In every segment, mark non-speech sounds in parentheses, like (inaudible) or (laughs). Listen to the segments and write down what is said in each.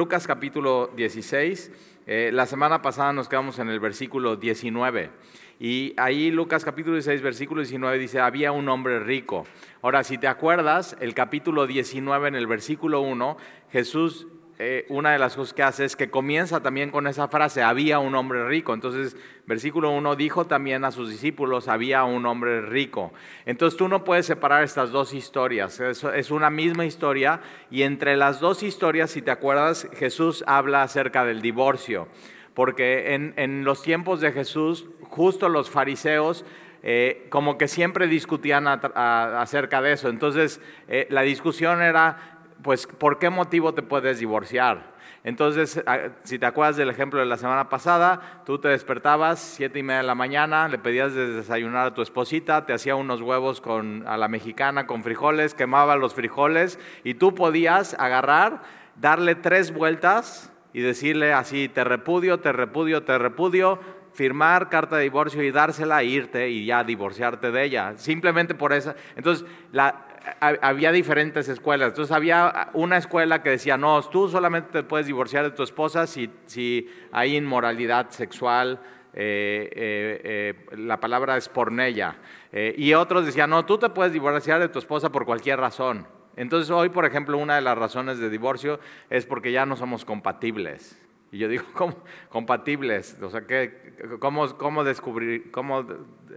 Lucas capítulo 16. Eh, la semana pasada nos quedamos en el versículo 19. Y ahí Lucas capítulo 16, versículo 19 dice, había un hombre rico. Ahora, si te acuerdas, el capítulo 19 en el versículo 1, Jesús eh, una de las cosas que hace es que comienza también con esa frase, había un hombre rico. Entonces, versículo 1 dijo también a sus discípulos, había un hombre rico. Entonces tú no puedes separar estas dos historias, es, es una misma historia y entre las dos historias, si te acuerdas, Jesús habla acerca del divorcio, porque en, los tiempos de Jesús, justo los fariseos, eh, como que siempre discutían acerca de eso. Entonces, eh, la discusión era pues, ¿por qué motivo te puedes divorciar? Entonces, si te acuerdas del ejemplo de la semana pasada, tú te despertabas siete y media de la mañana, le pedías de desayunar a tu esposita, te hacía unos huevos con, a la mexicana con frijoles, quemaba los frijoles y tú podías agarrar, darle tres vueltas y decirle así, te repudio, te repudio, te repudio, firmar carta de divorcio y dársela, irte y ya divorciarte de ella. Simplemente por eso. Entonces, la, había diferentes escuelas. Entonces había una escuela que decía, no, tú solamente te puedes divorciar de tu esposa si, si hay inmoralidad sexual, eh, eh, eh, la palabra es pornella. y otros decían, no, tú te puedes divorciar de tu esposa por cualquier razón. Entonces hoy, por ejemplo, una de las razones de divorcio es porque ya no somos compatibles. Y yo digo, (laughs) ¿cómo? Compatibles. O sea, ¿qué, cómo, cómo, descubrir, ¿cómo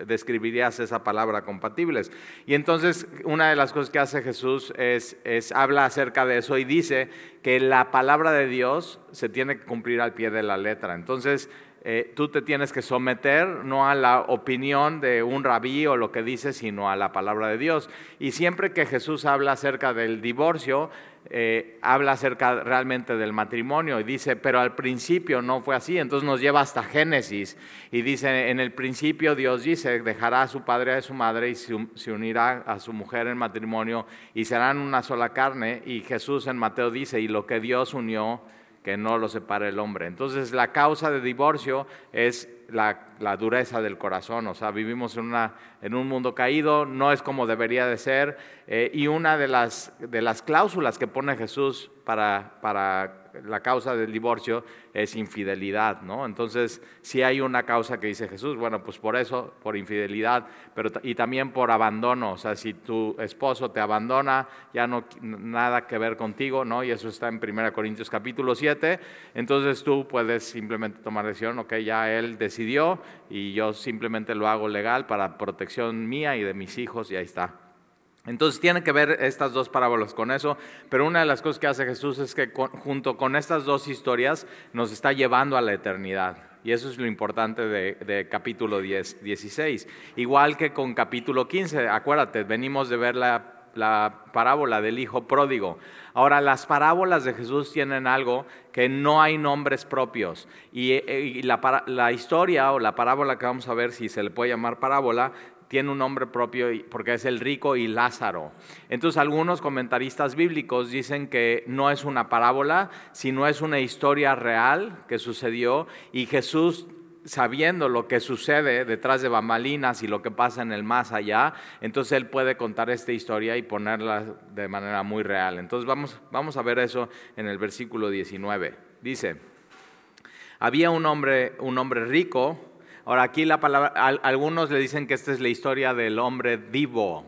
describirías esa palabra compatibles? Y entonces, una de las cosas que hace Jesús es, es, habla acerca de eso y dice que la palabra de Dios se tiene que cumplir al pie de la letra. Entonces, eh, tú te tienes que someter no a la opinión de un rabí o lo que dice, sino a la palabra de Dios. Y siempre que Jesús habla acerca del divorcio, eh, habla acerca realmente del matrimonio y dice, pero al principio no fue así, entonces nos lleva hasta Génesis y dice, en el principio Dios dice, dejará a su padre y a su madre y se unirá a su mujer en matrimonio y serán una sola carne y Jesús en Mateo dice, y lo que Dios unió, que no lo separe el hombre. Entonces la causa de divorcio es la, dureza del corazón, o sea, vivimos en, una, en, un mundo caído, no es como debería de ser, eh, y una de las, de las cláusulas que pone Jesús para, para la causa del divorcio es infidelidad, ¿no? Entonces, si hay una causa que dice Jesús, bueno, pues por eso, por infidelidad, pero y también por abandono, o sea, si tu esposo te abandona, ya no nada que ver contigo, ¿no? Y eso está en 1 Corintios capítulo 7, entonces tú puedes simplemente tomar decisión, ok, ya él decidió y yo simplemente lo hago legal para protección mía y de mis hijos y ahí está. Entonces tiene que ver estas dos parábolas con eso, pero una de las cosas que hace Jesús es que junto con estas dos historias nos está llevando a la eternidad. Y eso es lo importante de, capítulo 10, 16. Igual que con capítulo 15, acuérdate, venimos de ver la, parábola del hijo pródigo. Ahora, las parábolas de Jesús tienen algo que no hay nombres propios. Y, y la, la, historia o la parábola que vamos a ver, si se le puede llamar parábola, tiene un nombre propio porque es el rico y Lázaro. Entonces algunos comentaristas bíblicos dicen que no es una parábola, sino es una historia real que sucedió y Jesús sabiendo lo que sucede detrás de bambalinas y lo que pasa en el más allá, entonces él puede contar esta historia y ponerla de manera muy real. Entonces vamos, vamos a ver eso en el versículo 19. Dice, había un hombre, un hombre rico, Ahora aquí la palabra, algunos le dicen que esta es la historia del hombre divo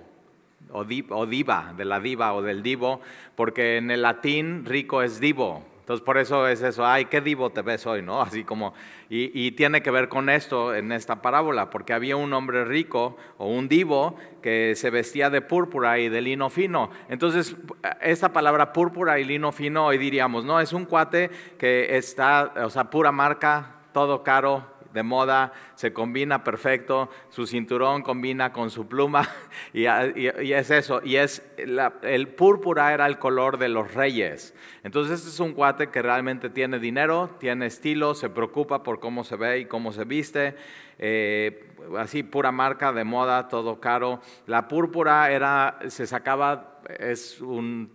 o, diva, de la diva o del divo, porque en el latín rico es divo. Entonces por eso es eso, ay, qué divo te ves hoy, ¿no? (laughs) Así como, y, y, tiene que ver con esto en esta parábola, porque había un hombre rico o un divo que se vestía de púrpura y de lino fino. Entonces, esta palabra púrpura y lino fino, hoy diríamos, no, es un cuate que está, o sea, pura marca, todo caro, de moda, se combina perfecto, su cinturón combina con su pluma (laughs) y, es eso, y es el púrpura era el color de los reyes. Entonces este es un cuate que realmente tiene dinero, tiene estilo, se preocupa por cómo se ve y cómo se viste, eh, así pura marca de moda, todo caro. La púrpura era, se sacaba es un,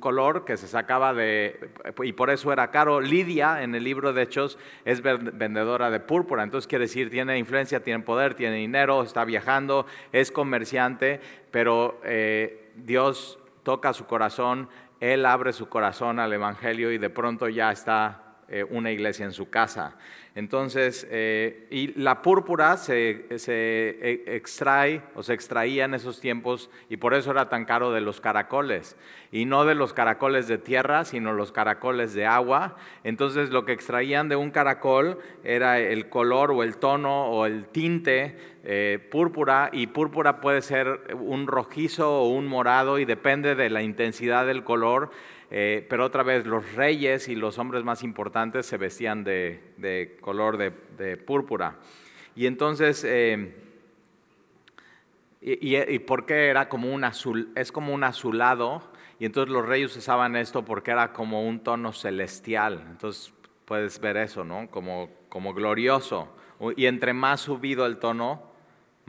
color que se sacaba de, y por eso era caro. Lidia, en el libro de Hechos, es vendedora de púrpura, entonces quiere decir, tiene influencia, tiene poder, tiene dinero, está viajando, es comerciante, pero eh, Dios toca su corazón él abre su corazón al Evangelio y de pronto ya está eh, una iglesia en su casa. Entonces, eh, y la púrpura se, e, extrae o se extraía en esos tiempos y por eso era tan caro de los caracoles. Y no de los caracoles de tierra, sino los caracoles de agua. Entonces, lo que extraían de un caracol era el color o el tono o el tinte eh, púrpura. Y púrpura puede ser un rojizo o un morado y depende de la intensidad del color. Eh, pero otra vez los reyes y los hombres más importantes se vestían de, color de, púrpura. Y entonces, eh, y, por qué era como un azul? Es como un azulado, y entonces los reyes usaban esto porque era como un tono celestial. Entonces puedes ver eso, ¿no? Como, como glorioso. Y entre más subido el tono,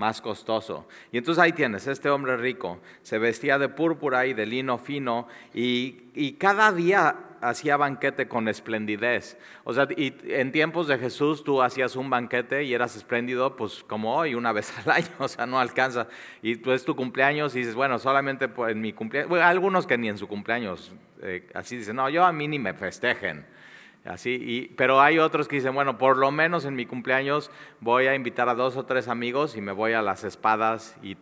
más costoso. Y entonces ahí tienes, este hombre rico se vestía de púrpura y de lino fino y, cada día hacía banquete con esplendidez. O sea, y en tiempos de Jesús tú hacías un banquete y eras espléndido, pues como hoy, una (laughs) vez al año, o sea, no alcanza. Y tú es tu cumpleaños y dices, bueno, solamente en mi cumpleaños, algunos que ni en su cumpleaños, eh, así dicen, no, yo a mí ni me festejen. Así, y, pero hay otros que dicen, bueno, por lo menos en mi cumpleaños voy a invitar a dos o tres amigos y me voy a las espadas y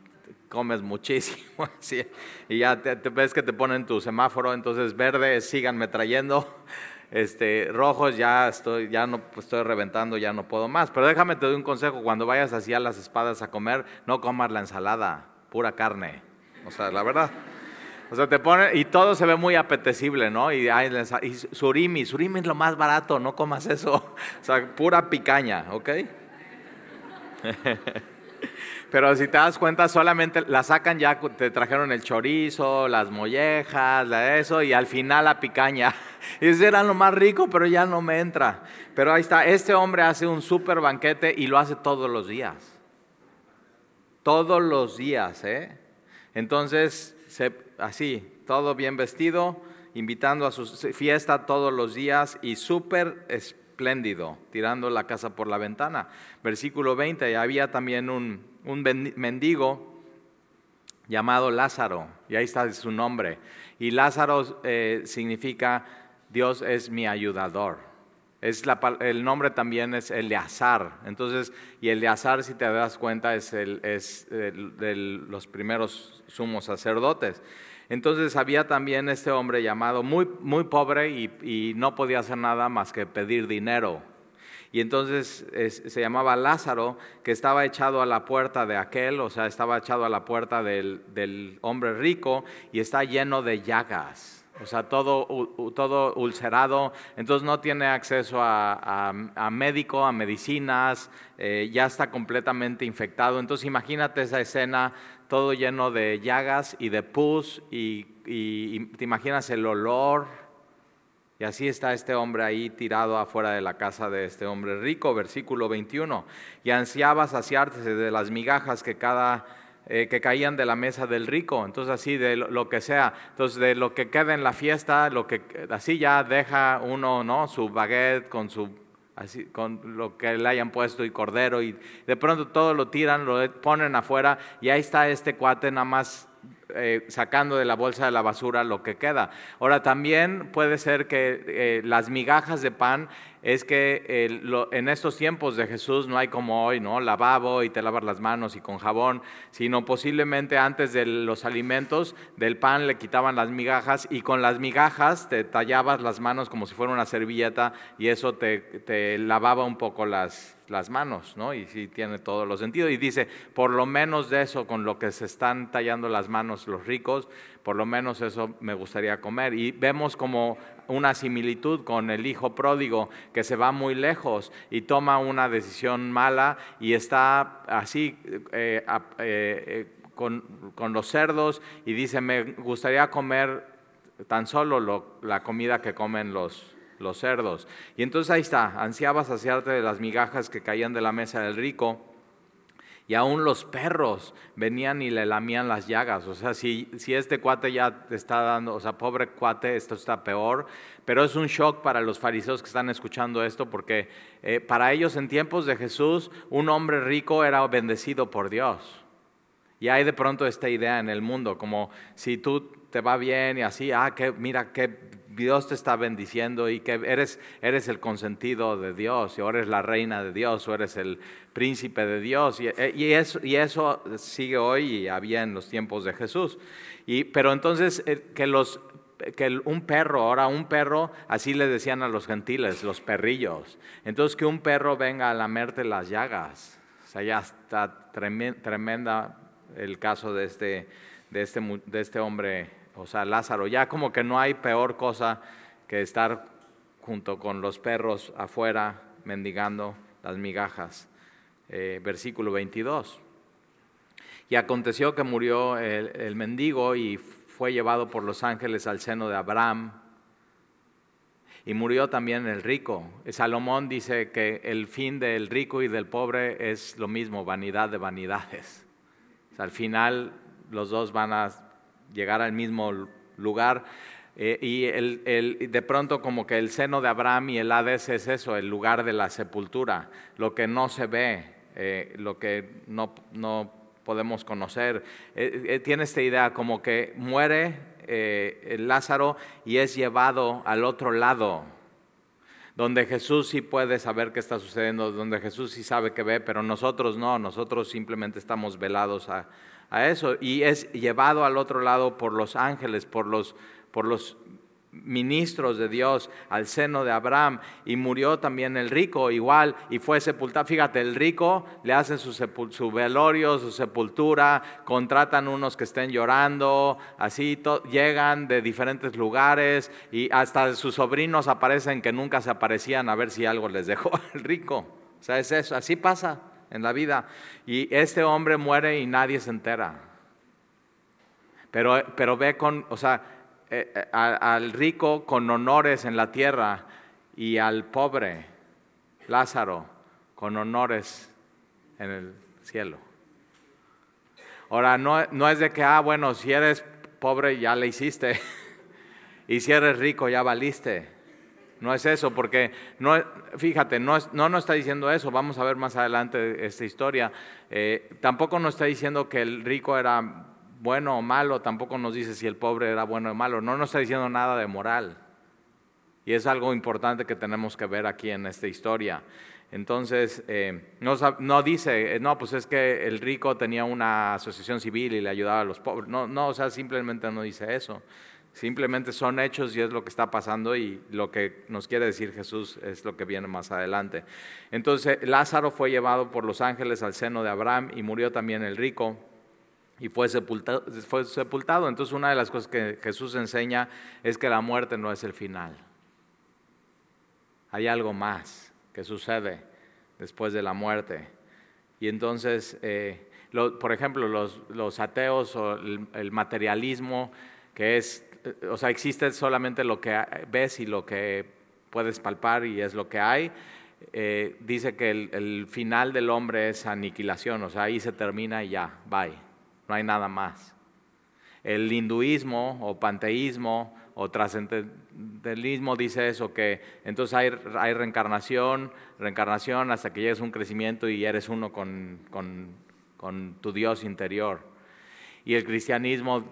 comes muchísimo. (laughs) Y ya te, ves que te ponen tu semáforo, entonces verde, síganme trayendo. (laughs) Este, rojos, ya estoy, ya no pues, estoy reventando, ya no puedo más. Pero déjame te doy un consejo, cuando vayas así a las espadas a comer, no comas la ensalada, pura carne. O sea, la verdad. O sea, te pone, y todo se ve muy apetecible, ¿no? Y, y surimi, surimi es lo más barato, no comas eso. (laughs) O sea, pura picaña, ¿ok? (laughs) Pero si te das cuenta, solamente la sacan ya, te trajeron el chorizo, las mollejas, la eso, y al final la picaña. Y (laughs) ese era lo más rico, pero ya no me entra. Pero ahí está, este hombre hace un súper banquete y lo hace todos los días. Todos los días, ¿eh? Entonces, se, así, todo bien vestido, invitando a su fiesta todos los días y súper espléndido, tirando la casa por la ventana. Versículo 20, había también un, mendigo llamado Lázaro, y ahí está su nombre. Y Lázaro eh, significa Dios es mi ayudador. Es el nombre también es Eleazar. Entonces, y Eleazar, si te das cuenta, es, el, es de los primeros sumos sacerdotes. Entonces había también este hombre llamado muy, muy pobre y, no podía hacer nada más que pedir dinero. Y entonces se llamaba Lázaro, que estaba echado a la puerta de aquel, o sea, estaba echado a la puerta del, del hombre rico y está lleno de llagas o sea, todo, todo ulcerado, entonces no tiene acceso a, médico, a medicinas, eh, ya está completamente infectado. Entonces imagínate esa escena, todo lleno de llagas y de pus, y, te imaginas el olor, y así está este hombre ahí tirado afuera de la casa de este hombre rico, versículo 21. Y ansiaba saciarse de las migajas que cada eh, que caían de la mesa del rico, entonces así de lo, que sea, entonces de lo que queda en la fiesta, lo que así ya deja uno, ¿no? Su baguette con su así con lo que le hayan puesto y cordero y de pronto todo lo tiran, lo ponen afuera y ahí está este cuate nada más eh, sacando de la bolsa de la basura lo que queda. Ahora también puede ser que eh, las migajas de pan es que en estos tiempos de Jesús no hay como hoy, ¿no? Lavabo y te lavas las manos y con jabón, sino posiblemente antes de los alimentos del pan le quitaban las migajas y con las migajas te tallabas las manos como si fuera una servilleta y eso te, lavaba un poco las, las manos, ¿no? Y sí tiene todos los sentidos. Y dice, por lo menos de eso, con lo que se están tallando las manos los ricos, por lo menos eso me gustaría comer. Y vemos como una similitud con el hijo pródigo que se va muy lejos y toma una decisión mala y está así eh, eh, eh, con, los cerdos y dice, me gustaría comer tan solo la comida que comen los, los cerdos. Y entonces ahí está, ansiaba saciarte de las migajas que caían de la mesa del rico y aún los perros venían y le lamían las llagas. O sea, si, si este cuate ya te está dando, o sea, pobre cuate, esto está peor. Pero es un shock para los fariseos que están escuchando esto, porque eh, para ellos en tiempos de Jesús, un hombre rico era bendecido por Dios. Y hay de pronto esta idea en el mundo, como si tú te va bien y así, ah, que mira que Dios te está bendiciendo y que eres, eres el consentido de Dios, o eres la reina de Dios, o eres el príncipe de Dios. Y, eh, y, eso, y eso, sigue hoy y había en los tiempos de Jesús. Y, pero entonces, eh, que los que un perro, ahora un perro, así le decían a los gentiles, los perrillos. Entonces que un perro venga a lamerte las llagas. O sea, ya está tremenda el caso de este, de este, de este hombre, o sea, Lázaro. Ya como que no hay peor cosa que estar junto con los perros afuera mendigando las migajas. Eh, versículo 22. Y aconteció que murió el, el mendigo y fue llevado por los ángeles al seno de Abraham. Y murió también el rico. Salomón dice que el fin del rico y del pobre es lo mismo, vanidad de vanidades al final los dos van a llegar al mismo lugar. Eh, y el, de pronto como que el seno de Abraham y el Hades es eso, el lugar de la sepultura, lo que no se ve, eh, lo que no, no podemos conocer. Eh, tiene esta idea como que muere Lázaro y es llevado al otro lado, donde Jesús sí puede saber qué está sucediendo, donde Jesús sí sabe qué ve, pero nosotros no, nosotros simplemente estamos velados a, eso y es llevado al otro lado por los ángeles, por los, por los ministros de Dios al seno de Abraham y murió también el rico igual y fue sepultado. Fíjate, el rico le hacen su, su velorio, su sepultura, contratan unos que estén llorando, así llegan de diferentes lugares y hasta sus sobrinos aparecen que nunca se aparecían a ver si algo les dejó (laughs) al rico. O sea, es eso, así pasa en la vida. Y este hombre muere y nadie se entera. Pero, pero ve con, o sea, eh, eh, al rico con honores en la tierra y al pobre, Lázaro, con honores en el cielo. Ahora, no, no es de que, ah, bueno, si eres pobre ya le hiciste, (laughs) y si eres rico ya valiste. No es eso, porque no, fíjate, no, no nos está diciendo eso, vamos a ver más adelante esta historia. Eh, tampoco nos está diciendo que el rico era bueno o malo, tampoco nos dice si el pobre era bueno o malo, no nos está diciendo nada de moral. Y es algo importante que tenemos que ver aquí en esta historia. Entonces, eh, no, dice, eh, no, pues es que el rico tenía una asociación civil y le ayudaba a los pobres. No, no, o sea, simplemente no dice eso. Simplemente son hechos y es lo que está pasando y lo que nos quiere decir Jesús es lo que viene más adelante. Entonces, Lázaro fue llevado por los ángeles al seno de Abraham y murió también el rico y fue sepultado. Entonces una de las cosas que Jesús enseña es que la muerte no es el final. Hay algo más que sucede después de la muerte. Y entonces, eh, por ejemplo, los, ateos o el, materialismo, que es, o sea, existe solamente lo que ves y lo que puedes palpar y es lo que hay. Eh, dice que el, final del hombre es aniquilación, o sea, ahí se termina y ya, bye no hay nada más. El hinduismo o panteísmo o trascendentalismo dice eso, que entonces hay, reencarnación, reencarnación hasta que llegues a un crecimiento y eres uno con, con tu Dios interior. Y el cristianismo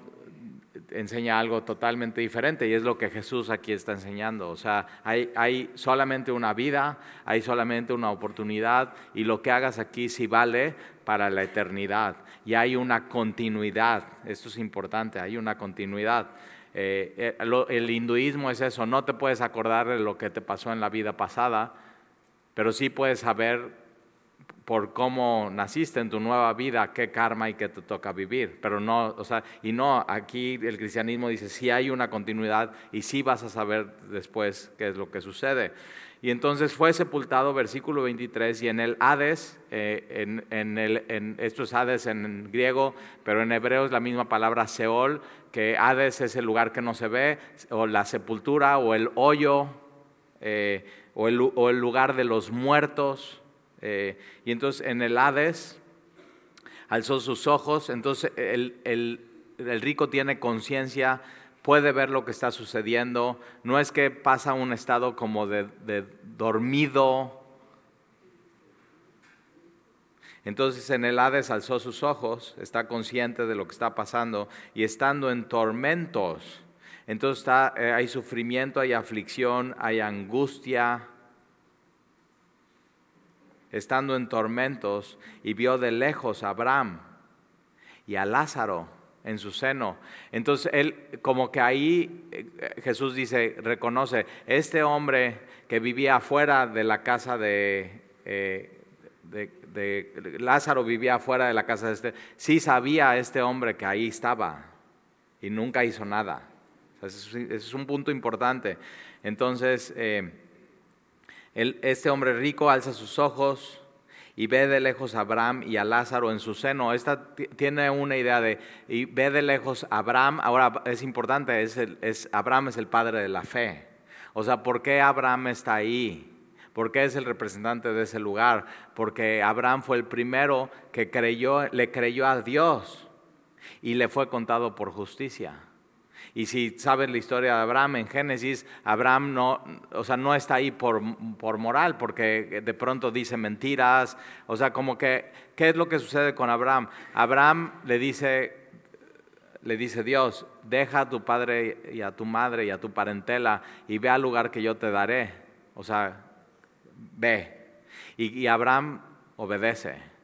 enseña algo totalmente diferente y es lo que Jesús aquí está enseñando. O sea, hay, hay, solamente una vida, hay solamente una oportunidad y lo que hagas aquí sí vale para la eternidad. Y hay una continuidad, esto es importante, hay una continuidad. Eh, eh, el hinduismo es eso, no te puedes acordar de lo que te pasó en la vida pasada, pero sí puedes saber por cómo naciste en tu nueva vida, qué karma y qué te toca vivir. Pero no, o sea, y no, aquí el cristianismo dice, sí hay una continuidad y sí vas a saber después qué es lo que sucede. Y entonces fue sepultado, versículo 23, y en el Hades, eh, en, el, en, esto es Hades en griego, pero en hebreo es la misma palabra Seol, que Hades es el lugar que no se ve, o la sepultura, o el hoyo, eh, o, el, o el lugar de los muertos. Eh, y entonces en el Hades alzó sus ojos, entonces el, rico tiene conciencia, puede ver lo que está sucediendo, no es que pasa un estado como de, dormido. Entonces en el Hades alzó sus ojos, está consciente de lo que está pasando y estando en tormentos. Entonces está, eh, hay sufrimiento, hay aflicción, hay angustia. Estando en tormentos y vio de lejos a Abraham y a Lázaro en su seno. Entonces él, como que ahí eh, Jesús dice, reconoce, este hombre que vivía afuera de la casa de, eh, de, Lázaro, vivía afuera de la casa de este, sí sabía este hombre que ahí estaba y nunca hizo nada. ese, es un punto importante. Entonces, eh, este hombre rico alza sus ojos y ve de lejos a Abraham y a Lázaro en su seno. Esta tiene una idea de, y ve de lejos a Abraham, ahora es importante, es, es Abraham es el padre de la fe. O sea, ¿por qué Abraham está ahí? ¿Por qué es el representante de ese lugar? Porque Abraham fue el primero que creyó, le creyó a Dios y le fue contado por justicia. Y si sabes la historia de Abraham en Génesis, Abraham no, o sea, no está ahí por, por moral, porque de pronto dice mentiras. O sea, como que, ¿qué es lo que sucede con Abraham? Abraham le dice, le dice Dios, deja a tu padre y a tu madre y a tu parentela y ve al lugar que yo te daré. O sea, ve. y Abraham obedece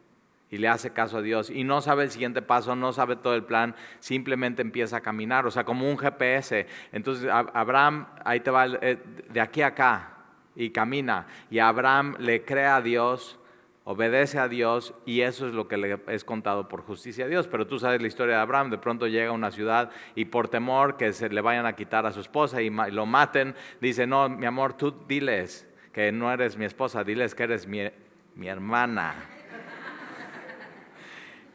y le hace caso a Dios y no sabe el siguiente paso, no sabe todo el plan, simplemente empieza a caminar, o sea, como un GPS. Entonces, Abraham, ahí te va, eh, de aquí a acá, y camina. Y Abraham le cree a Dios, obedece a Dios, y eso es lo que le es contado por justicia a Dios. Pero tú sabes la historia de Abraham, de pronto llega a una ciudad y por temor que se le vayan a quitar a su esposa y lo maten, dice, no, mi amor, tú diles que no eres mi esposa, diles que eres mi, mi hermana.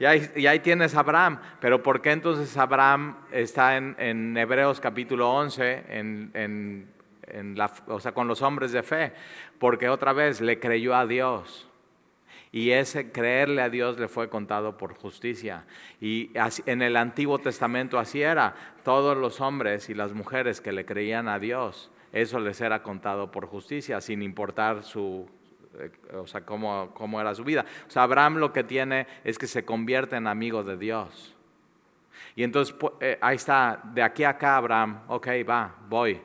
Y ahí, tienes a Abraham. Pero ¿por qué entonces Abraham está en, Hebreos capítulo 11, en, la, o sea, con los hombres de fe? Porque otra vez le creyó a Dios. Y ese creerle a Dios le fue contado por justicia. Y en el Antiguo Testamento así era. Todos los hombres y las mujeres que le creían a Dios, eso les era contado por justicia, sin importar su o sea, cómo, cómo era su vida. O sea, Abraham lo que tiene es que se convierte en amigo de Dios. Y entonces eh, ahí está, de aquí a acá Abraham, ok, va, voy.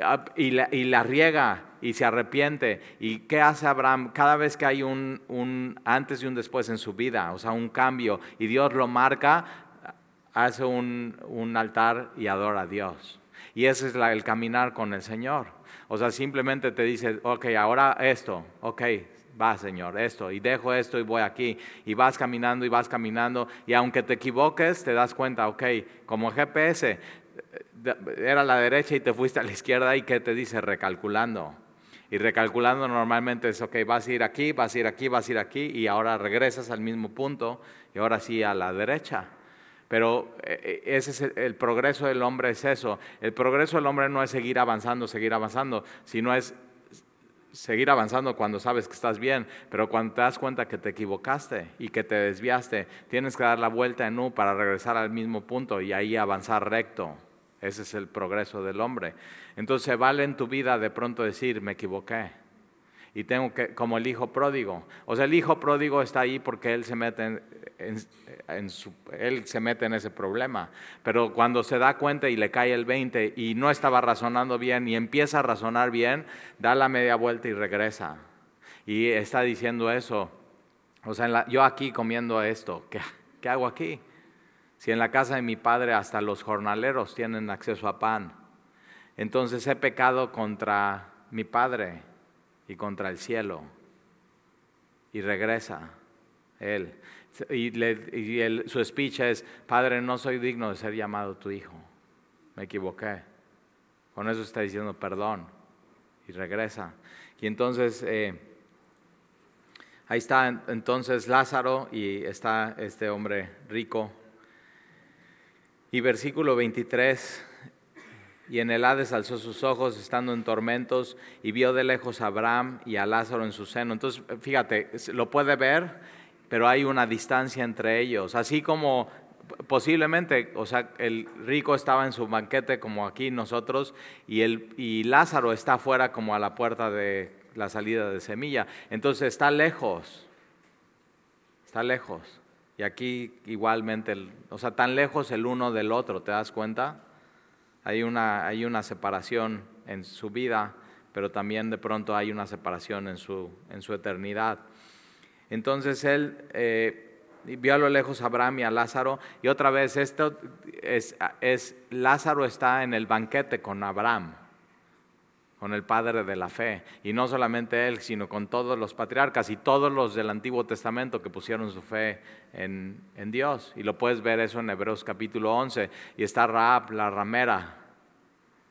Ah, y la, y la, riega y se arrepiente. ¿Y qué hace Abraham? Cada vez que hay un, un, antes y un después en su vida, o sea, un cambio, y Dios lo marca, hace un, un altar y adora a Dios. Y ese es el caminar con el Señor. O sea, simplemente te dice, ok, ahora esto, ok, va Señor, esto, y dejo esto y voy aquí, y vas caminando y vas caminando, y aunque te equivoques, te das cuenta, ok, como GPS, era a la derecha y te fuiste a la izquierda, y ¿qué te dice? Recalculando. Y recalculando normalmente es, ok, vas a ir aquí, vas a ir aquí, vas a ir aquí, y ahora regresas al mismo punto, y ahora sí a la derecha. Pero eh, eh, ese es el, progreso del hombre, es eso. El progreso del hombre no es seguir avanzando, seguir avanzando, sino es seguir avanzando cuando sabes que estás bien, pero cuando te das cuenta que te equivocaste y que te desviaste, tienes que dar la vuelta en U para regresar al mismo punto y ahí avanzar recto. Ese es el progreso del hombre. Entonces vale en tu vida de pronto decir, me equivoqué. Y tengo que, como el hijo pródigo. O sea, el hijo pródigo está ahí porque él se mete en, él se mete en ese problema. Pero cuando se da cuenta y le cae el 20 y no estaba razonando bien y empieza a razonar bien, da la media vuelta y regresa. Y está diciendo eso. O sea, yo aquí comiendo esto, ¿qué, ¿qué hago aquí? Si en la casa de mi padre hasta los jornaleros tienen acceso a pan. Entonces he pecado contra mi padre y contra el cielo. Y regresa él. Y, su speech es, Padre, no soy digno de ser llamado tu hijo. Me equivoqué. Con eso está diciendo perdón. Y regresa. Y entonces, eh, ahí está entonces Lázaro y está este hombre rico. Y versículo 23, y en el Hades alzó sus ojos estando en tormentos y vio de lejos a Abraham y a Lázaro en su seno. Entonces, fíjate, lo puede ver pero hay una distancia entre ellos. Así como posiblemente, o sea, el rico estaba en su banquete como aquí nosotros y, el, y Lázaro está afuera como a la puerta de la salida de semilla. Entonces está lejos. está lejos. Y aquí igualmente, o sea, tan lejos el uno del otro, ¿te das cuenta? Hay una, hay una separación en su vida, pero también de pronto hay una separación en su, en su eternidad. Entonces él eh, vio a lo lejos a Abraham y a Lázaro, y otra vez esto es, es, Lázaro está en el banquete con Abraham con el Padre de la fe. Y no solamente él, sino con todos los patriarcas y todos los del Antiguo Testamento que pusieron su fe en, Dios. Y lo puedes ver eso en Hebreos capítulo 11. Y está Raab, la ramera,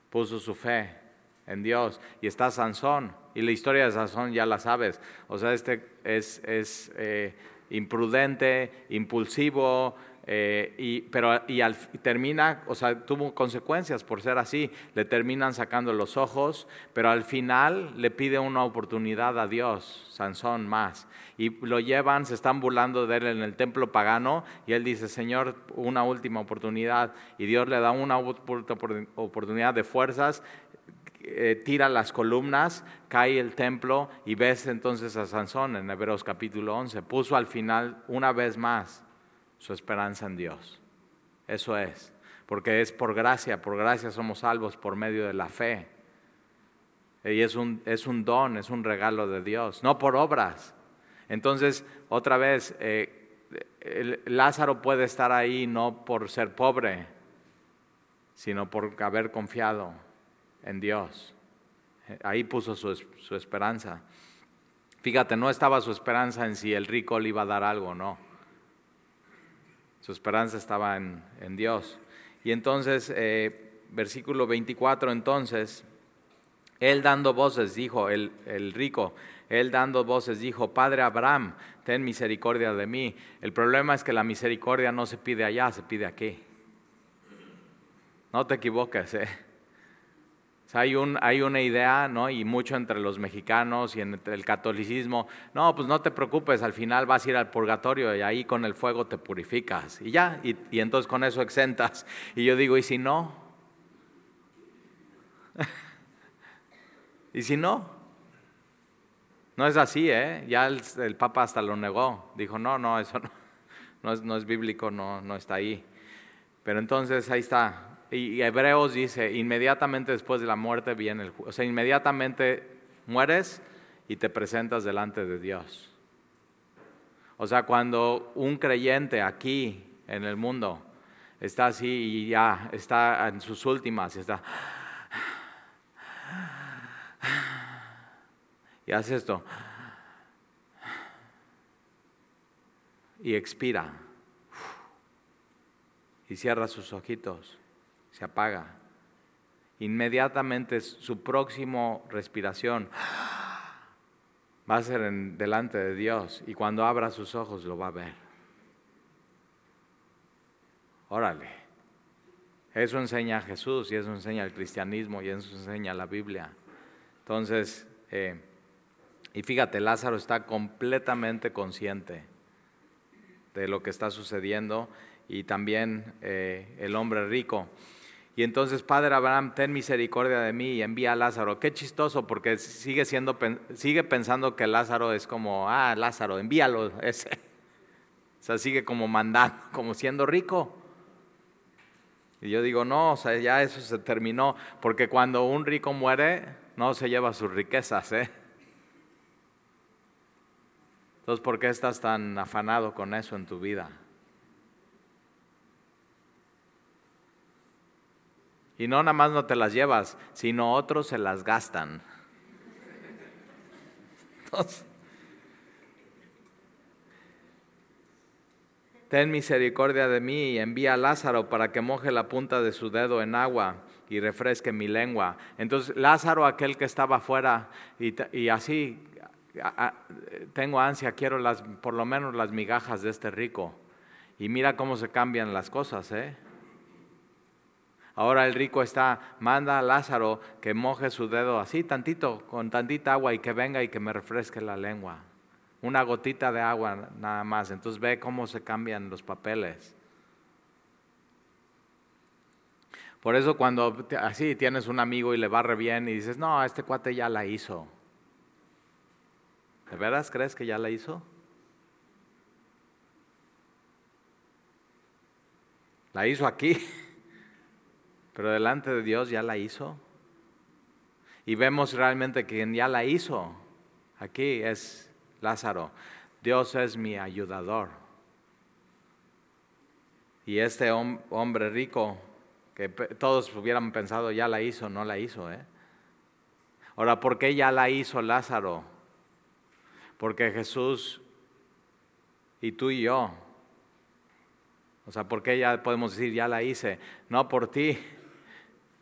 puso su fe en Dios. Y está Sansón. Y la historia de Sansón ya la sabes. O sea, este es, es eh, imprudente, impulsivo, eh, y, pero y al, termina, o sea, tuvo consecuencias por ser así, le terminan sacando los ojos, pero al final le pide una oportunidad a Dios, Sansón más, y lo llevan, se están burlando de él en el templo pagano, y él dice, Señor, una última oportunidad, y Dios le da una oportunidad de fuerzas, eh, tira las columnas, cae el templo y ves entonces a Sansón en Hebreos capítulo 11. Puso al final una vez más su esperanza en Dios. Eso es, porque es por gracia, por gracia somos salvos por medio de la fe. Y es un, es un don, es un regalo de Dios, no por obras. Entonces, otra vez, eh, Lázaro puede estar ahí no por ser pobre, sino por haber confiado en Dios. Ahí puso su, su esperanza. Fíjate, no estaba su esperanza en si el rico le iba a dar algo, no su esperanza estaba en, Dios. Y entonces, eh, versículo 24, entonces, él dando voces dijo, el, el rico, él dando voces dijo, Padre Abraham, ten misericordia de mí. El problema es que la misericordia no se pide allá, se pide aquí. No te equivoques, ¿eh? Hay, un, hay una idea, ¿no? Y mucho entre los mexicanos y entre el catolicismo, no, pues no te preocupes, al final vas a ir al purgatorio y ahí con el fuego te purificas. Y ya, y, entonces con eso exentas. (laughs) Y yo digo, ¿y si no? (laughs) ¿Y si no? No es así, ¿eh? Ya el, Papa hasta lo negó. Dijo, no, no, eso no, (laughs) no, es, no es bíblico, no, no está ahí. Pero entonces ahí está, y Hebreos dice, inmediatamente después de la muerte viene el O sea, inmediatamente mueres y te presentas delante de Dios. O sea, cuando un creyente aquí en el mundo está así y ya está en sus últimas, y está... Y hace esto. Y expira. Y cierra sus ojitos se apaga. Inmediatamente su próximo respiración va a ser en, delante de Dios y cuando abra sus ojos lo va a ver. Órale. Eso enseña Jesús y eso enseña el cristianismo y eso enseña la Biblia. Entonces, eh, y fíjate, Lázaro está completamente consciente de lo que está sucediendo y también eh, el hombre rico. Y entonces, Padre Abraham, ten misericordia de mí y envía a Lázaro. Qué chistoso, porque sigue, siendo, sigue pensando que Lázaro es como, ah, Lázaro, envíalo. (laughs) Ese. O sea, sigue como mandando, (laughs) como siendo rico. Y yo digo, no, o sea, ya eso se terminó, porque cuando un rico muere, no se lleva sus riquezas, ¿eh? Entonces, ¿por qué estás tan afanado con eso en tu vida? Y no nada más no te las llevas, sino otros se las gastan. ten misericordia de mí y envía a Lázaro para que moje la punta de su dedo en agua y refresque mi lengua. Entonces Lázaro, aquel que estaba afuera, y, así, tengo ansia, quiero las, por lo menos las migajas de este rico. Y mira cómo se cambian las cosas, ¿eh? Ahora el rico está, manda a Lázaro que moje su dedo así tantito, con tantita agua y que venga y que me refresque la lengua. Una gotita de agua nada más. Entonces ve cómo se cambian los papeles. Por eso cuando así tienes un amigo y le va re bien y dices, no, este cuate ya la hizo. ¿De veras crees que ya la hizo? La hizo aquí. (laughs) pero delante de Dios ya la hizo. Y vemos realmente que quien ya la hizo aquí es Lázaro. Dios es mi ayudador. Y este hombre rico, que todos hubieran pensado ya la hizo, no la hizo. ¿eh? Ahora, ¿por qué ya la hizo Lázaro? Porque Jesús y tú y yo, o sea, ¿por qué ya podemos decir ya la hice? No por ti,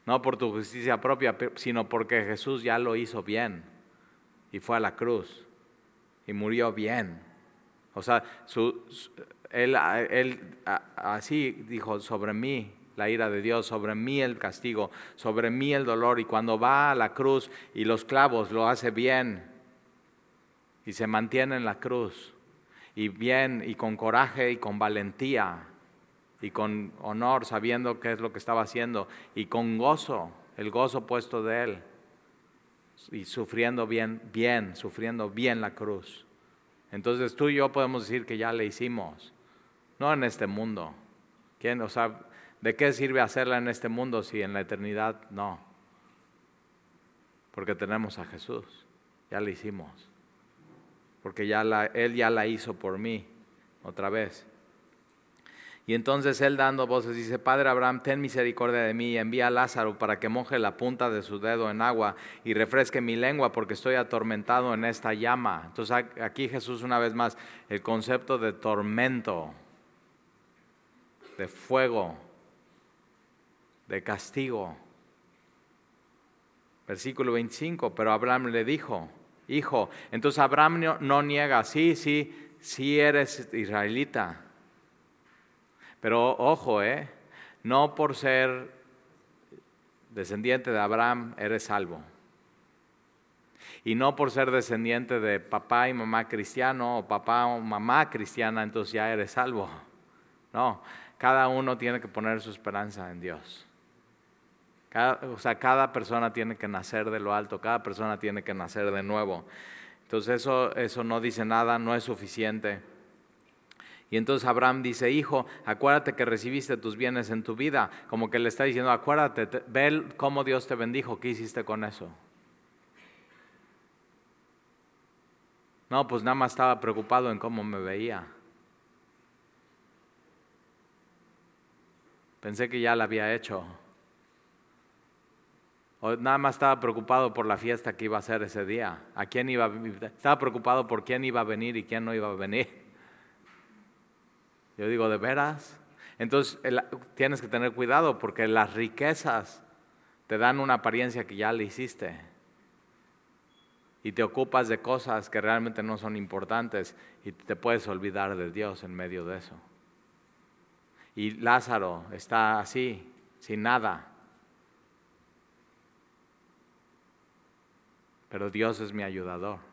no por tu justicia propia, sino porque Jesús ya lo hizo bien y fue a la cruz y murió bien. O sea, él, así dijo, sobre mí la ira de Dios, sobre mí el castigo, sobre mí el dolor. Y cuando va a la cruz y los clavos lo hace bien y se mantiene en la cruz y bien y con coraje y con valentía y con honor, sabiendo qué es lo que estaba haciendo y con gozo, el gozo puesto de él y sufriendo bien, bien, sufriendo bien la cruz. Entonces tú y yo podemos decir que ya le hicimos, no en este mundo. ¿Quién? O sea, ¿de qué sirve hacerla en este mundo si en la eternidad no? Porque tenemos a Jesús, ya le hicimos. Porque ya la, Él ya la hizo por mí, otra vez. Y entonces él dando voces dice, Padre Abraham, ten misericordia de mí y envía a Lázaro para que moje la punta de su dedo en agua y refresque mi lengua porque estoy atormentado en esta llama. Entonces aquí Jesús una vez más, el concepto de tormento, de fuego, de castigo. Versículo 25, pero Abraham le dijo, hijo, entonces Abraham no, niega, sí, sí, sí eres israelita pero ojo, ¿eh? no por ser descendiente de Abraham eres salvo. Y no por ser descendiente de papá y mamá cristiano o papá o mamá cristiana, entonces ya eres salvo. No, cada uno tiene que poner su esperanza en Dios. o sea, cada persona tiene que nacer de lo alto, cada persona tiene que nacer de nuevo. Entonces eso, eso no dice nada, no es suficiente. Y entonces Abraham dice, hijo, acuérdate que recibiste tus bienes en tu vida. Como que le está diciendo, acuérdate, ve cómo Dios te bendijo, ¿qué hiciste con eso? No, pues nada más estaba preocupado en cómo me veía. Pensé que ya la había hecho. O nada más estaba preocupado por la fiesta que iba a hacer ese día. ¿A quién iba? Estaba preocupado por quién iba a venir y quién no iba a venir. Yo digo, ¿de veras? Entonces tienes que tener cuidado porque las riquezas te dan una apariencia que ya le hiciste. Y te ocupas de cosas que realmente no son importantes y te puedes olvidar de Dios en medio de eso. Y Lázaro está así, sin nada. Pero Dios es mi ayudador.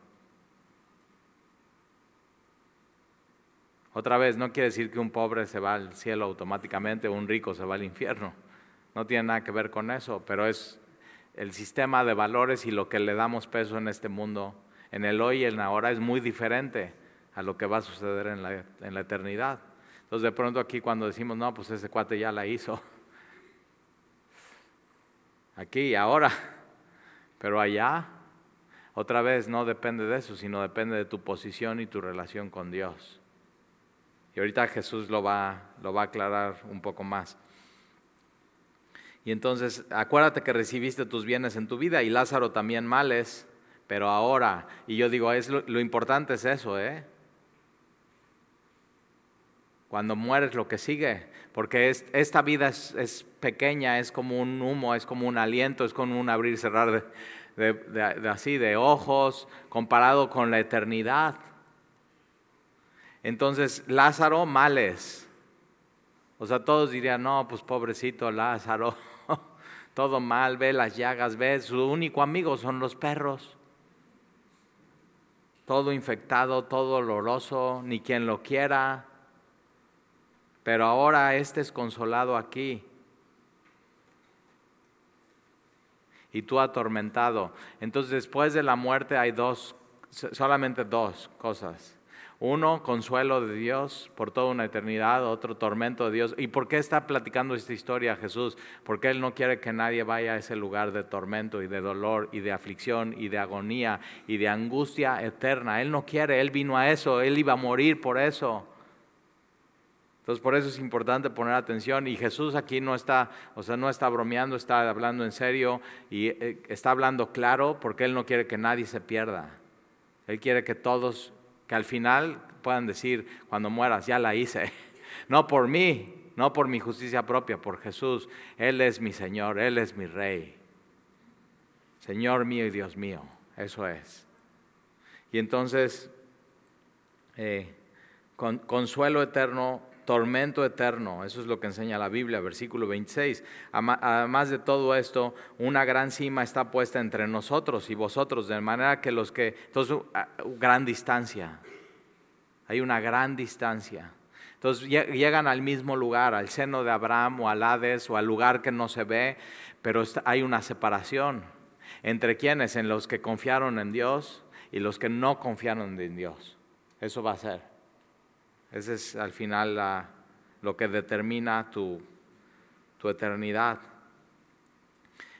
Otra vez, no quiere decir que un pobre se va al cielo automáticamente o un rico se va al infierno. No tiene nada que ver con eso, pero es el sistema de valores y lo que le damos peso en este mundo, en el hoy y en ahora, es muy diferente a lo que va a suceder en la, en la eternidad. Entonces, de pronto aquí cuando decimos, no, pues ese cuate ya la hizo. (laughs) Aquí y ahora. Pero allá, otra vez, no depende de eso, sino depende de tu posición y tu relación con Dios. Y ahorita Jesús lo va, lo va a aclarar un poco más. Y entonces, acuérdate que recibiste tus bienes en tu vida y Lázaro también males, pero ahora, y yo digo, es lo, importante es eso, ¿eh? Cuando mueres lo que sigue, porque esta vida es, pequeña, es como un humo, es como un aliento, es como un abrir y cerrar de, así, de ojos, comparado con la eternidad. Entonces, Lázaro, males. O sea, todos dirían, no, pues pobrecito Lázaro, (laughs) todo mal, ve las llagas, ve, su único amigo son los perros. Todo infectado, todo oloroso, ni quien lo quiera. Pero ahora este es consolado aquí. Y tú atormentado. Entonces después de la muerte hay dos, solamente dos cosas Uno, consuelo de Dios por toda una eternidad, otro, tormento de Dios. ¿Y por qué está platicando esta historia Jesús? Porque Él no quiere que nadie vaya a ese lugar de tormento y de dolor y de aflicción y de agonía y de angustia eterna. Él no quiere, Él vino a eso, Él iba a morir por eso. Entonces por eso es importante poner atención y Jesús aquí no está, o sea, no está bromeando, está hablando en serio y eh, está hablando claro porque Él no quiere que nadie se pierda. Él quiere que todos que al final puedan decir, cuando mueras, ya la hice. (laughs) No por mí, no por mi justicia propia, por Jesús. Él es mi Señor, Él es mi Rey. Señor mío y Dios mío, eso es. Y entonces, eh, consuelo eterno, tormento eterno, eso es lo que enseña la Biblia, versículo 26. Además de todo esto, una gran cima está puesta entre nosotros y vosotros, de manera que los que, entonces, gran distancia, hay una gran distancia. Entonces llegan al mismo lugar, al seno de Abraham o al Hades o al lugar que no se ve, pero hay una separación entre quienes, en los que confiaron en Dios y los que no confiaron en Dios. Eso va a ser. Ese es al final lo que determina tu, tu eternidad.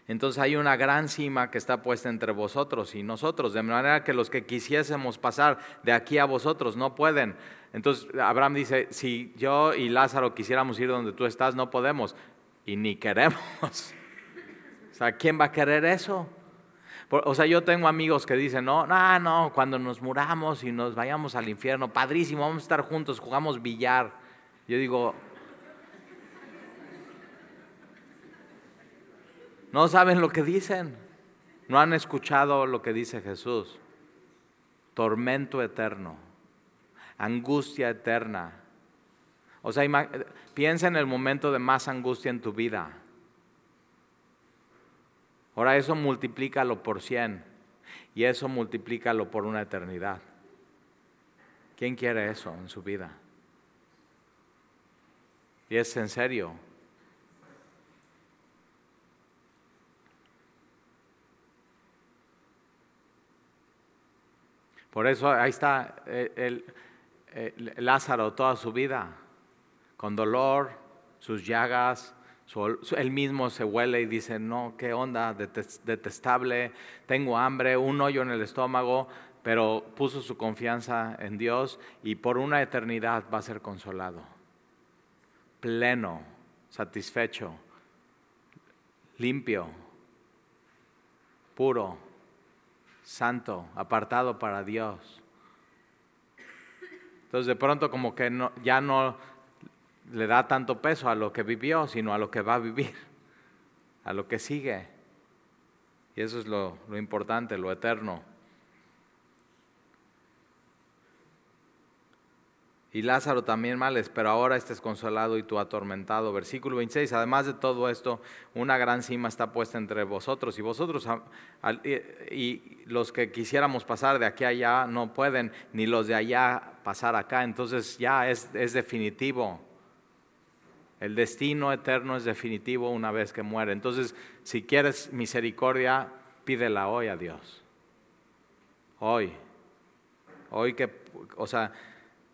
Entonces hay una gran cima que está puesta entre vosotros y nosotros, de manera que los que quisiésemos pasar de aquí a vosotros no pueden. Entonces Abraham dice, si yo y Lázaro quisiéramos ir donde tú estás, no podemos y ni queremos. (laughs) O sea, ¿quién va a querer eso? O sea, yo tengo amigos que dicen, no, no, no, cuando nos muramos y nos vayamos al infierno, padrísimo, vamos a estar juntos, jugamos billar. Yo digo, No saben lo que dicen. No han escuchado lo que dice Jesús. Tormento eterno. Angustia eterna. O sea, piensa en el momento de más angustia en tu vida. Ahora eso multiplícalo por cien y eso multiplícalo por una eternidad. ¿Quién quiere eso en su vida? Y es en serio. Por eso ahí está eh, el, Lázaro toda su vida, con dolor, sus llagas, él mismo se huele y dice, no, qué onda, detestable, tengo hambre, un hoyo en el estómago, pero puso su confianza en Dios y por una eternidad va a ser consolado, pleno, satisfecho, limpio, puro santo, apartado para Dios. Entonces de pronto como que ya no le da tanto peso a lo que vivió, sino a lo que va a vivir, a lo que sigue. Y eso es lo, importante, lo eterno. Y Lázaro también males, pero ahora estés consolado y tú atormentado. Versículo 26, además de todo esto, una gran cima está puesta entre vosotros y vosotros, y los que quisiéramos pasar de aquí a allá no pueden, ni los de allá pasar acá, entonces ya es, es definitivo. El destino eterno es definitivo una vez que muere. Entonces, si quieres misericordia, pídela hoy a Dios. Hoy. Hoy que, o sea,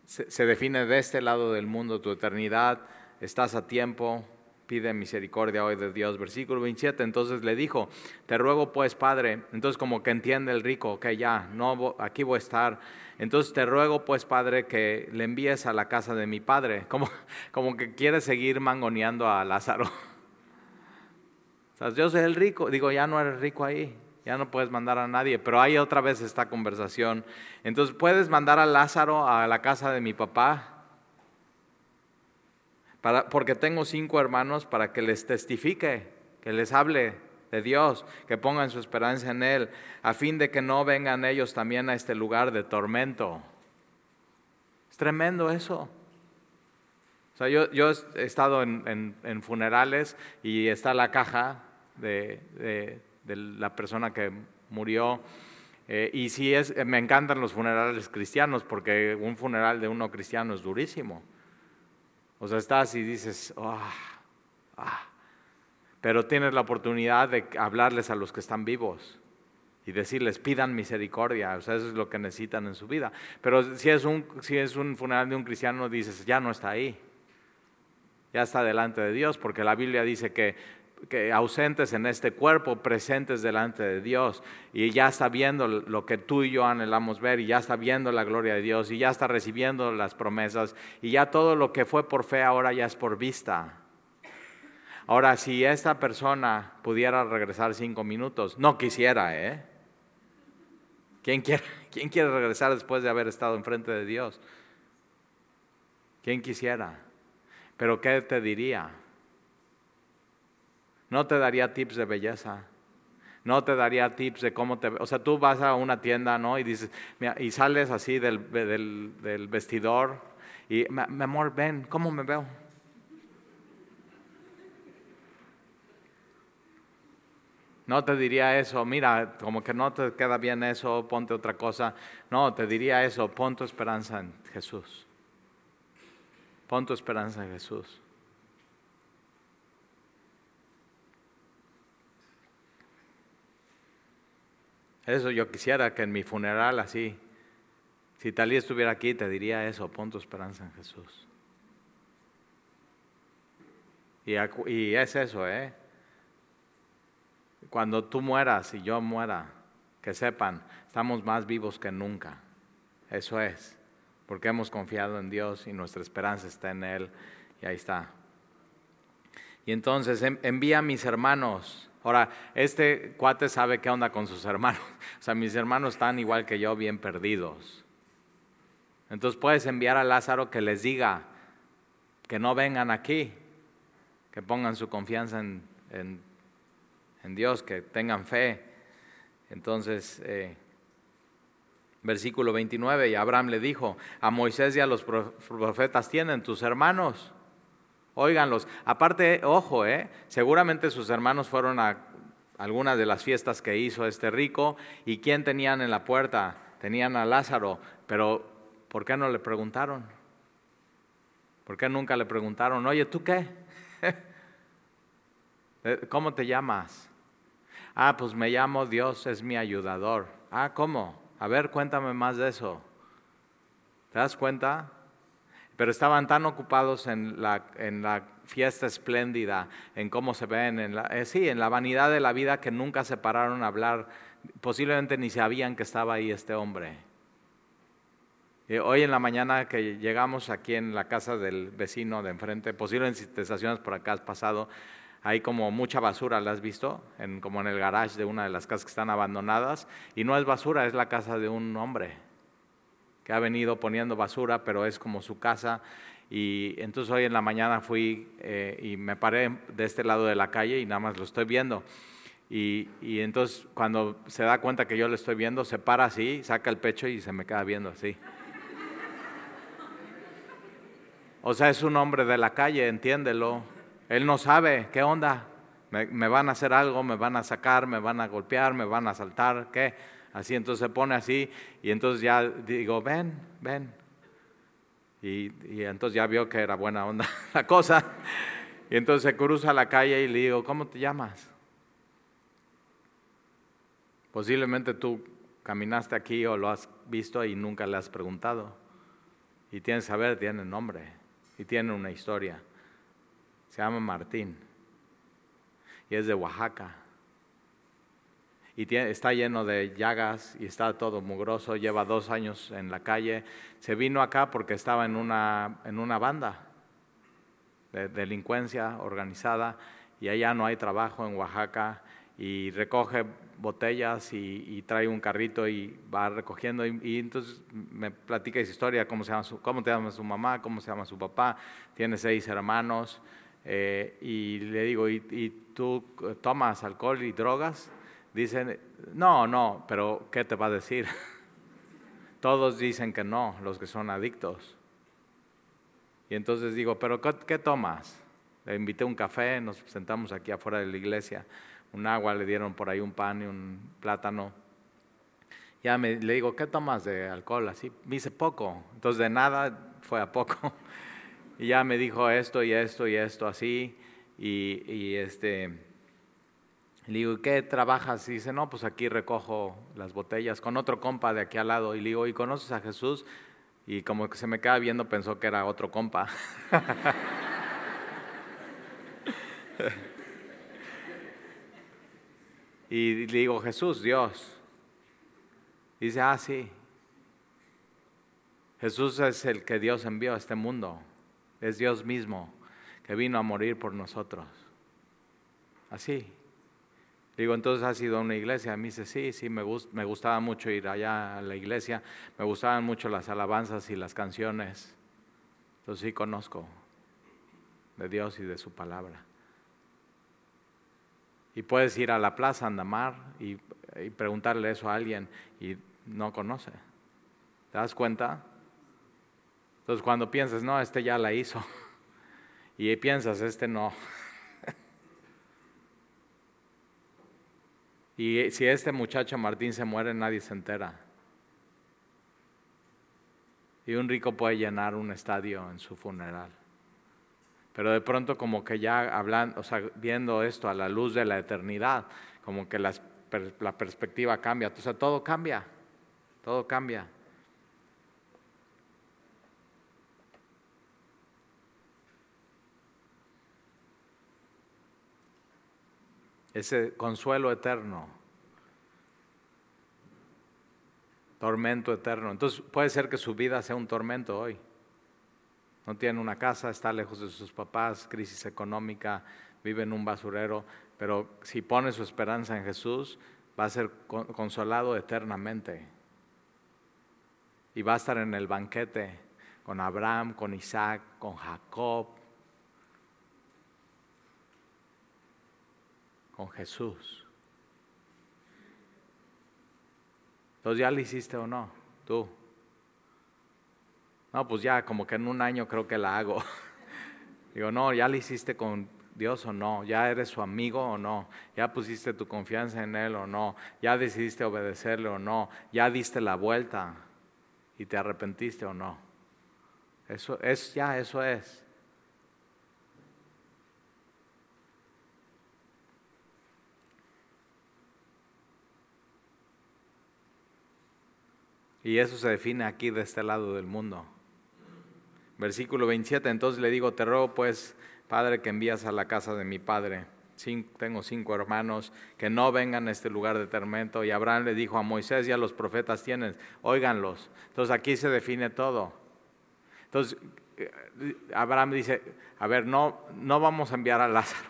se, define de este lado del mundo tu eternidad, estás a tiempo, pide misericordia hoy de Dios. Versículo 27, entonces le dijo, te ruego pues, Padre, entonces como que entiende el rico, que ya, no, aquí voy a estar. Entonces te ruego pues, Padre, que le envíes a la casa de mi Padre, (laughs) como, como que quiere seguir mangoneando a Lázaro. O yo soy el rico, digo, ya no eres rico ahí, ya no puedes mandar a nadie, pero hay otra vez esta conversación. Entonces, ¿puedes mandar a Lázaro a la casa de mi papá? Porque tengo cinco hermanos para que les testifique, que les hable de Dios, que pongan su esperanza en Él, a fin de que no vengan ellos también a este lugar de tormento. Es tremendo eso. O sea, yo, he estado en, funerales y está la caja de la persona que murió. Eh, y sí, me encantan los funerales cristianos porque un funeral de uno cristiano es durísimo. O sea, estás y dices, ah, ah", pero tienes la oportunidad de hablarles a los que están vivos. y decirles pidan misericordia, o sea, eso es lo que necesitan en su vida. Pero si es un, si es un funeral de un cristiano, dices, ya no está ahí, ya está delante de Dios, porque la Biblia dice que, que ausentes en este cuerpo, presentes delante de Dios, y ya está viendo lo que tú y yo anhelamos ver, y ya está viendo la gloria de Dios, y ya está recibiendo las promesas, y ya todo lo que fue por fe ahora ya es por vista. Ahora, si esta persona pudiera regresar cinco minutos, no quisiera, ¿eh? ¿Quién quiere, ¿Quién quiere regresar después de haber estado enfrente de Dios? ¿Quién quisiera? Pero ¿qué te diría? No te daría tips de belleza. No te daría tips de cómo te... O sea, tú vas a una tienda, ¿no? Y dices, y sales así del, del, del vestidor y, mi amor, ven, ¿cómo me veo? No te diría eso, mira, como que no te queda bien eso, ponte otra cosa. No, te diría eso, pon tu esperanza en Jesús. Pon tu esperanza en Jesús. Eso yo quisiera que en mi funeral así, si Talía estuviera aquí, te diría eso, pon tu esperanza en Jesús. Y, y es eso, ¿eh? Cuando tú mueras y yo muera, que sepan, estamos más vivos que nunca. Eso es, porque hemos confiado en Dios y nuestra esperanza está en Él y ahí está. Y entonces envía a mis hermanos. Ahora, este cuate sabe qué onda con sus hermanos. (laughs) O sea, mis hermanos están igual que yo, bien perdidos. Entonces puedes enviar a Lázaro que les diga que no vengan aquí, que pongan su confianza en, en Dios, que tengan fe. Entonces, eh, versículo 29, y Abraham le dijo, a Moisés y a los profetas tienen tus hermanos, óiganlos. Aparte, ojo, eh, seguramente sus hermanos fueron a algunas de las fiestas que hizo este rico, y ¿quién tenían en la puerta? Tenían a Lázaro, pero ¿por qué no le preguntaron? ¿Por qué nunca le preguntaron, oye, ¿tú qué? (laughs) Eh, ¿Cómo te llamas? Ah, pues me llamo Dios, es mi ayudador. Ah, ¿cómo? A ver, cuéntame más de eso. ¿Te das cuenta? Pero estaban tan ocupados en la, en la fiesta espléndida, en cómo se ven, en la, eh, sí, en la vanidad de la vida que nunca se pararon a hablar. Posiblemente ni sabían que estaba ahí este hombre. Y hoy en la mañana que llegamos aquí en la casa del vecino de enfrente, posiblemente si te estacionas por acá has pasado, hay como mucha basura, ¿la has visto? En, como en el garage de una de las casas que están abandonadas. Y no es basura, es la casa de un hombre que ha venido poniendo basura, pero es como su casa. Y entonces hoy en la mañana fui eh, y me paré de este lado de la calle y nada más lo estoy viendo. Y, y, entonces cuando se da cuenta que yo lo estoy viendo, se para así, saca el pecho y se me queda viendo así. O sea, es un hombre de la calle, entiéndelo. Él no sabe qué onda. Me, van a hacer algo, me van a sacar, me van a golpear, me van a asaltar, ¿qué? Así entonces se pone así y entonces ya digo, ven, ven. Y, y entonces ya vio que era buena onda (laughs) la cosa. Y entonces se cruza la calle y le digo, ¿cómo te llamas? Posiblemente tú caminaste aquí o lo has visto y nunca le has preguntado. Y tienes que saber, tiene nombre y tiene una historia se llama Martín y es de Oaxaca. Y está lleno de llagas y está todo mugroso, lleva dos años en la calle. Se vino acá porque estaba en una, en una banda de delincuencia organizada y allá no hay trabajo en Oaxaca y recoge botellas y, trae un carrito y va recogiendo y, entonces me platica esa historia, cómo, se llama su, cómo te llama su mamá, cómo se llama su papá, tiene seis hermanos eh, y le digo, ¿y, tú tomas alcohol y drogas? Dicen, no, no, pero ¿qué te va a decir? (laughs) Todos dicen que no, los que son adictos. Y entonces digo, ¿pero qué, tomas? Le invité un café, nos sentamos aquí afuera de la iglesia, un agua, le dieron por ahí un pan y un plátano. Ya me, le digo, ¿qué tomas de alcohol? Así, me dice poco. Entonces de nada fue a poco. (laughs) Y ya me dijo esto y esto y esto así. Y, este, Le digo, ¿y qué trabajas? Y dice, no, pues aquí recojo las botellas con otro compa de aquí al lado. Y le digo, ¿y conoces a Jesús? Y como que se me queda viendo, pensó que era otro compa. (laughs) y le digo, Jesús, Dios. Dice, ah, sí. Jesús es el que Dios envió a este mundo. Es Dios mismo que vino a morir por nosotros. Así. Digo, entonces ha sido una iglesia. Me dice, sí, sí, me, me gustaba mucho ir allá a la iglesia. Me gustaban mucho las alabanzas y las canciones. Entonces sí conozco de Dios y de su palabra. Y puedes ir a la plaza Andamar y, y preguntarle eso a alguien y no conoce. ¿Te das cuenta? Entonces cuando piensas, no, este ya la hizo, (laughs) y piensas, este no. Y si este muchacho Martín se muere, nadie se entera. Y un rico puede llenar un estadio en su funeral. Pero de pronto como que ya hablando, o sea, viendo esto a la luz de la eternidad, como que la perspectiva cambia. O sea, todo cambia, todo cambia. Ese consuelo eterno, tormento eterno. Entonces puede ser que su vida sea un tormento hoy. No tiene una casa, está lejos de sus papás, crisis económica, vive en un basurero, pero si pone su esperanza en Jesús, va a ser consolado eternamente. Y va a estar en el banquete con Abraham, con Isaac, con Jacob, con Jesús. Entonces, ¿ya lo hiciste o no? Tú. No, pues ya como que en un año creo que la hago. (laughs) Digo, no, ¿ya lo hiciste con Dios o no? ¿Ya eres su amigo o no? ¿Ya pusiste tu confianza en Él o no? ¿Ya decidiste obedecerle o no? ¿Ya diste la vuelta y te arrepentiste o no? Eso es, ya, eso es. Y eso se define aquí de este lado del mundo. Versículo 27, entonces le digo, te ruego pues, Padre, que envías a la casa de mi Padre. tengo cinco hermanos que no vengan a este lugar de tormento. Y Abraham le dijo a Moisés y a los profetas tienen, óiganlos. Entonces aquí se define todo. Entonces eh, Abraham dice, a ver, no, no vamos a enviar a Lázaro,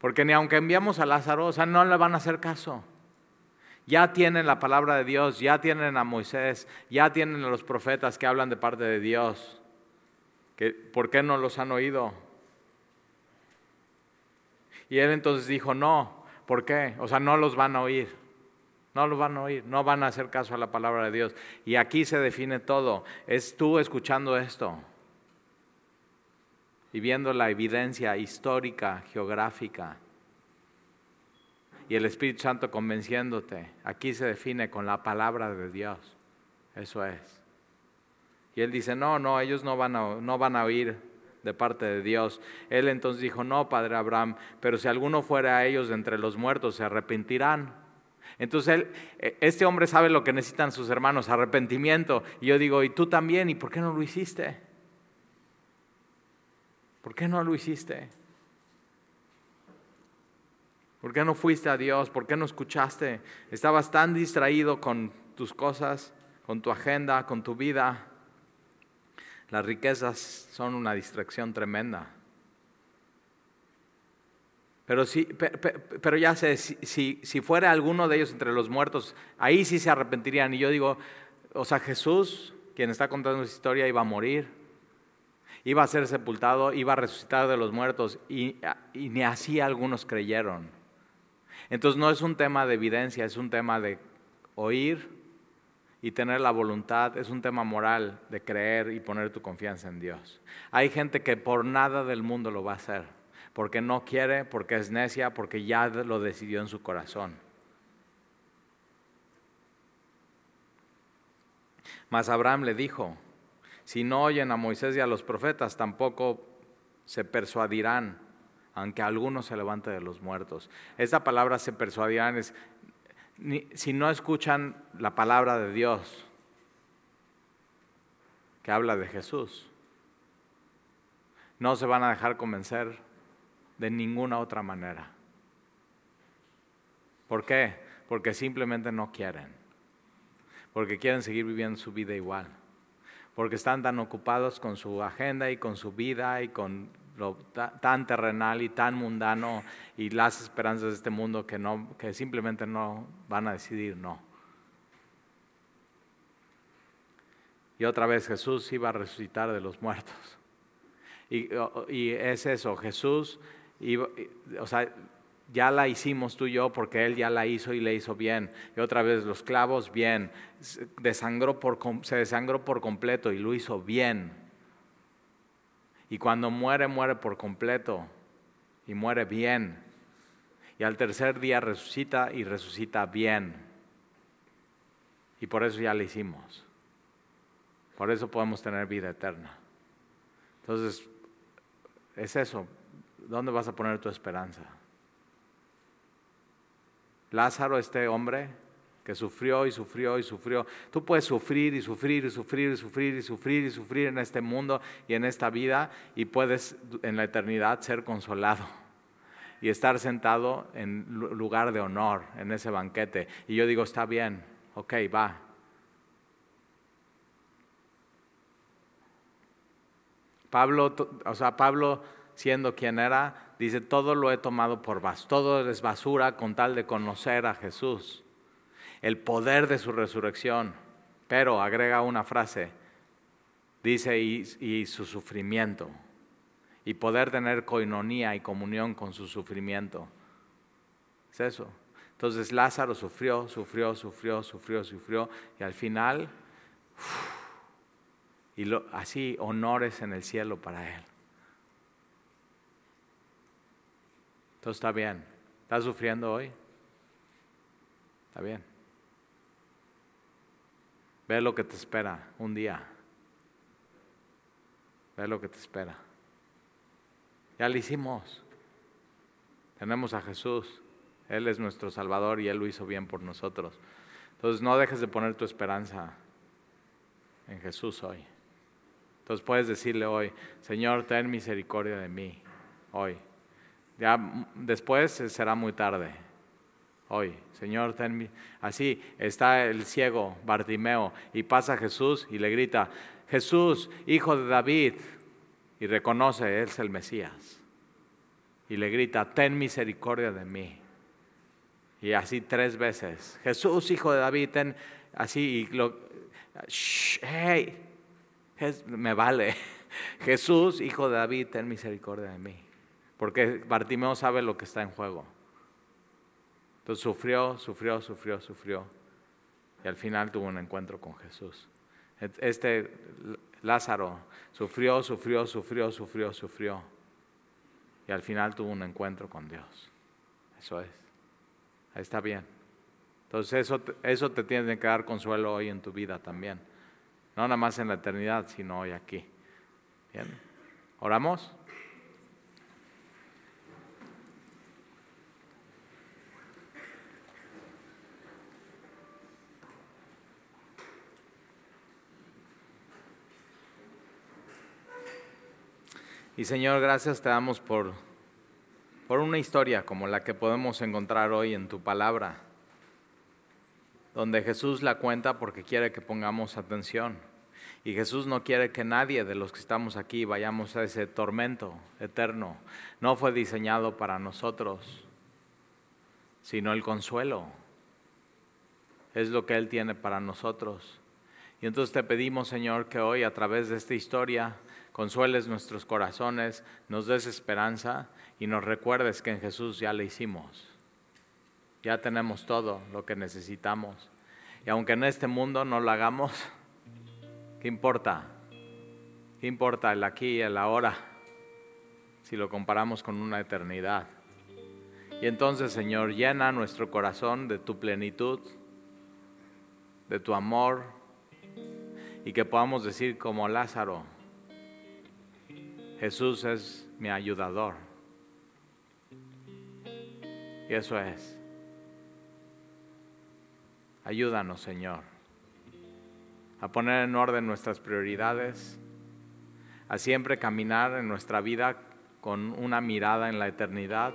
porque ni aunque enviamos a Lázaro, o sea, no le van a hacer caso. Ya tienen la palabra de Dios, ya tienen a Moisés, ya tienen a los profetas que hablan de parte de Dios. ¿Por qué no los han oído? Y él entonces dijo, no, ¿por qué? O sea, no los van a oír. No los van a oír, no van a hacer caso a la palabra de Dios. Y aquí se define todo. Es tú escuchando esto y viendo la evidencia histórica, geográfica y el Espíritu Santo convenciéndote. Aquí se define con la palabra de Dios. Eso es. Y él dice, no, no, ellos no van a, no van a oír de parte de Dios. Él entonces dijo, no, Padre Abraham, pero si alguno fuera a ellos entre los muertos, se arrepentirán. Entonces él, e, este hombre sabe lo que necesitan sus hermanos, arrepentimiento. Y yo digo, ¿y tú también? ¿Y por qué no lo hiciste? ¿Por qué no lo hiciste? ¿Por qué no fuiste a Dios? ¿Por qué no escuchaste? Estabas tan distraído con tus cosas, con tu agenda, con tu vida. Las riquezas son una distracción tremenda. Pero, sí, pero ya sé, si, si, fuera alguno de ellos entre los muertos, ahí sí se arrepentirían. Y yo digo, o sea, Jesús, quien está contando esa historia, iba a morir, iba a ser sepultado, iba a resucitar de los muertos, y, y ni así algunos creyeron. Entonces no es un tema de evidencia, es un tema de oír y tener la voluntad, es un tema moral de creer y poner tu confianza en Dios. Hay gente que por nada del mundo lo va a hacer, porque no quiere, porque es necia, porque ya lo decidió en su corazón. Mas Abraham le dijo, si no oyen a Moisés y a los profetas, tampoco se persuadirán aunque alguno se levante de los muertos. Esta palabra se persuadirán es, si no escuchan la palabra de Dios, que habla de Jesús, no se van a dejar convencer de ninguna otra manera. ¿Por qué? Porque simplemente no quieren. Porque quieren seguir viviendo su vida igual. Porque están tan ocupados con su agenda y con su vida y con tan terrenal y tan mundano y las esperanzas de este mundo que, no, que simplemente no van a decidir no. Y otra vez Jesús iba a resucitar de los muertos. Y, y es eso, Jesús, iba, o sea, ya la hicimos tú y yo porque Él ya la hizo y le hizo bien. Y otra vez los clavos, bien. Desangró por, se desangró por completo y lo hizo bien. Y cuando muere, muere por completo y muere bien. Y al tercer día resucita y resucita bien. Y por eso ya la hicimos. Por eso podemos tener vida eterna. Entonces, es eso. ¿Dónde vas a poner tu esperanza? Lázaro, este hombre que sufrió y sufrió y sufrió. Tú puedes sufrir y sufrir y sufrir y sufrir y sufrir y sufrir en este mundo y en esta vida y puedes en la eternidad ser consolado y estar sentado en lugar de honor en ese banquete. Y yo digo, está bien, ok, va. Pablo, o sea, Pablo siendo quien era, dice, todo lo he tomado por vas, todo es basura con tal de conocer a Jesús, el poder de su resurrección. Pero agrega una frase, dice, y, su sufrimiento, y poder tener coinonía y comunión con su sufrimiento. Es eso. Entonces Lázaro sufrió, sufrió, sufrió, sufrió, sufrió, y al final, y lo, así honores en el cielo para él. Todo está bien. ¿Estás sufriendo hoy? Está bien. Ve lo que te espera un día. Ve lo que te espera. Ya lo hicimos. Tenemos a Jesús. Él es nuestro Salvador y Él lo hizo bien por nosotros. Entonces no dejes de poner tu esperanza en Jesús hoy. Entonces puedes decirle hoy, Señor, ten misericordia de mí hoy. Ya después será muy tarde. Hoy, Señor, ten así está el ciego Bartimeo y pasa Jesús y le grita, Jesús, hijo de David, y reconoce, es el Mesías. Y le grita, ten misericordia de mí. Y así tres veces, Jesús, hijo de David, ten, así, y lo, hey, me vale. (laughs) Jesús, hijo de David, ten misericordia de mí porque Bartimeo sabe lo que está en juego. Sufrió, sufrió, sufrió, sufrió, y al final tuvo un encuentro con Jesús. Este Lázaro sufrió, sufrió, sufrió, sufrió, sufrió, y al final tuvo un encuentro con Dios. Eso es. Ahí está bien. Entonces eso, eso te tiene que dar consuelo hoy en tu vida también. No nada más en la eternidad, sino hoy aquí. Bien. ¿Oramos? Y Señor, gracias te damos por, por una historia como la que podemos encontrar hoy en tu palabra, donde Jesús la cuenta porque quiere que pongamos atención. Y Jesús no quiere que nadie de los que estamos aquí vayamos a ese tormento eterno. No fue diseñado para nosotros, sino el consuelo. Es lo que Él tiene para nosotros. Y entonces te pedimos, Señor, que hoy a través de esta historia consueles nuestros corazones, nos des esperanza y nos recuerdes que en Jesús ya le hicimos. Ya tenemos todo lo que necesitamos. Y aunque en este mundo no lo hagamos, ¿qué importa? ¿Qué importa el aquí y el ahora si lo comparamos con una eternidad? Y entonces, Señor, llena nuestro corazón de tu plenitud, de tu amor, y que podamos decir como Lázaro, Jesús es mi ayudador. Y eso es. Ayúdanos, Señor, a poner en orden nuestras prioridades, a siempre caminar en nuestra vida con una mirada en la eternidad,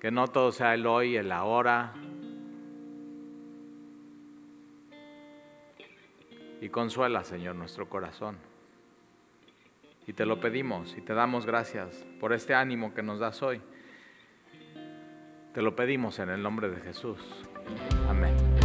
que no todo sea el hoy, el ahora, y consuela, Señor, nuestro corazón. Y te lo pedimos y te damos gracias por este ánimo que nos das hoy. Te lo pedimos en el nombre de Jesús. Amén.